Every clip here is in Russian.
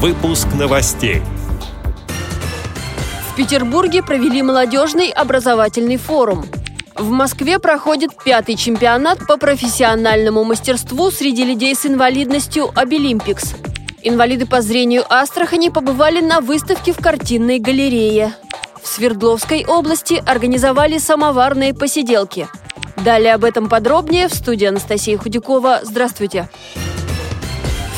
Выпуск новостей. В Петербурге провели молодежный образовательный форум. В Москве проходит пятый чемпионат по профессиональному мастерству среди людей с инвалидностью «Обилимпикс». Инвалиды по зрению Астрахани побывали на выставке в картинной галерее. В Свердловской области организовали самоварные посиделки. Далее об этом подробнее в студии Анастасия Худякова. Здравствуйте. Здравствуйте.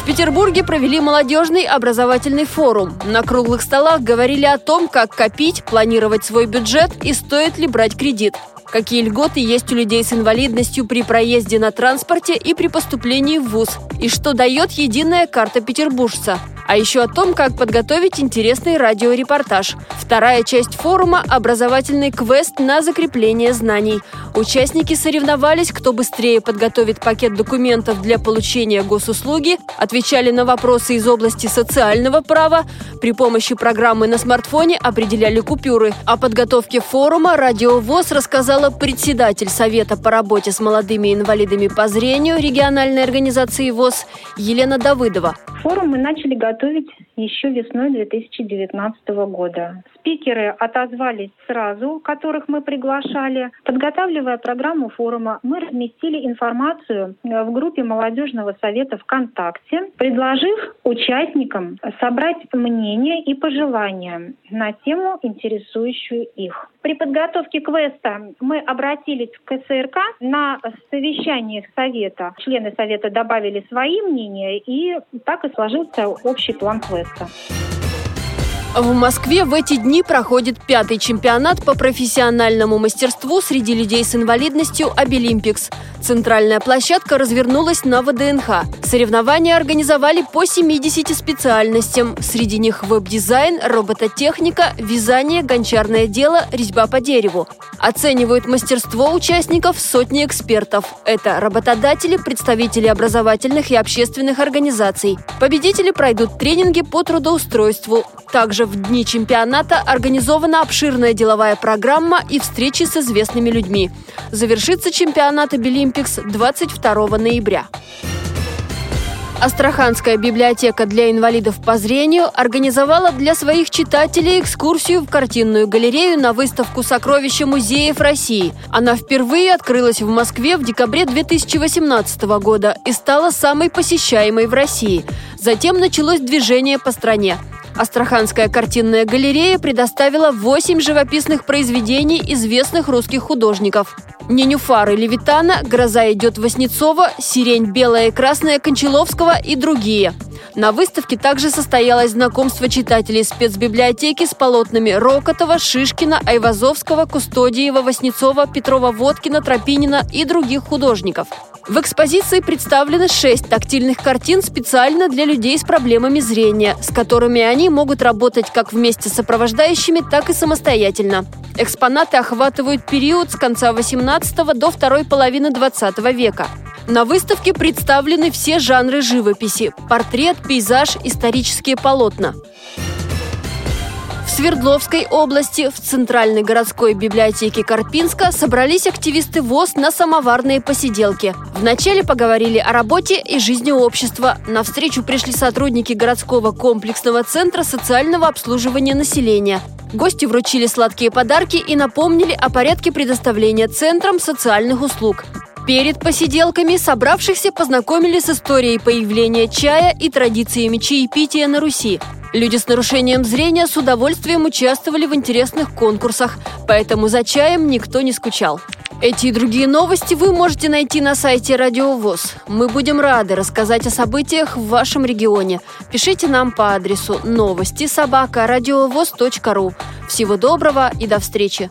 В Петербурге провели молодежный образовательный форум. На круглых столах говорили о том, как копить, планировать свой бюджет и стоит ли брать кредит. Какие льготы есть у людей с инвалидностью при проезде на транспорте и при поступлении в ВУЗ? И что дает единая карта петербуржца? А еще о том, как подготовить интересный радиорепортаж. Вторая часть форума – образовательный квест на закрепление знаний. Участники соревновались, кто быстрее подготовит пакет документов для получения госуслуги, отвечали на вопросы из области социального права, при помощи программы на смартфоне определяли купюры. О подготовке форума «Радио ВОЗ» рассказала председатель Совета по работе с молодыми инвалидами по зрению региональной организации ВОЗ Елена Давыдова. Форум мы начали готовить еще весной 2019 года. Спикеры отозвались сразу, которых мы приглашали. Подготавливая программу форума, мы разместили информацию э, в группе молодежного совета ВКонтакте, предложив участникам собрать мнения и пожелания на тему, интересующую их. При подготовке квеста мы обратились к СРК на совещаниях совета. Члены совета добавили свои мнения, и так и сложился общий план квеста. В Москве в эти дни проходит пятый чемпионат по профессиональному мастерству среди людей с инвалидностью «Абилимпикс». Центральная площадка развернулась на ВДНХ. Соревнования организовали по 70 специальностям. Среди них веб-дизайн, робототехника, вязание, гончарное дело, резьба по дереву. Оценивают мастерство участников сотни экспертов. Это работодатели, представители образовательных и общественных организаций. Победители пройдут тренинги по трудоустройству. Также в дни чемпионата организована обширная деловая программа и встречи с известными людьми. Завершится чемпионат Обилимпикс 22 ноября. Астраханская библиотека для инвалидов по зрению организовала для своих читателей экскурсию в картинную галерею на выставку «Сокровища музеев России». Она впервые открылась в Москве в декабре 2018 года и стала самой посещаемой в России. Затем началось движение по стране. Астраханская картинная галерея предоставила 8 живописных произведений известных русских художников. Ненюфары Левитана, «Гроза идет Васнецова», «Сирень белая и красная» Кончаловского и другие. На выставке также состоялось знакомство читателей спецбиблиотеки с полотнами Рокотова, Шишкина, Айвазовского, Кустодиева, Васнецова, Петрова-Водкина, Тропинина и других художников. В экспозиции представлены шесть тактильных картин специально для людей с проблемами зрения, с которыми они могут работать как вместе с сопровождающими, так и самостоятельно. Экспонаты охватывают период с конца 18 до второй половины 20 века. На выставке представлены все жанры живописи – портрет, пейзаж, исторические полотна. Свердловской области в Центральной городской библиотеке Карпинска собрались активисты ВОЗ на самоварные посиделки. Вначале поговорили о работе и жизни общества. На встречу пришли сотрудники городского комплексного центра социального обслуживания населения. Гости вручили сладкие подарки и напомнили о порядке предоставления центрам социальных услуг. Перед посиделками собравшихся познакомили с историей появления чая и традициями чаепития на Руси. Люди с нарушением зрения с удовольствием участвовали в интересных конкурсах, поэтому за чаем никто не скучал. Эти и другие новости вы можете найти на сайте Радио ВОЗ. Мы будем рады рассказать о событиях в вашем регионе. Пишите нам по адресу новости собака ру. Всего доброго и до встречи!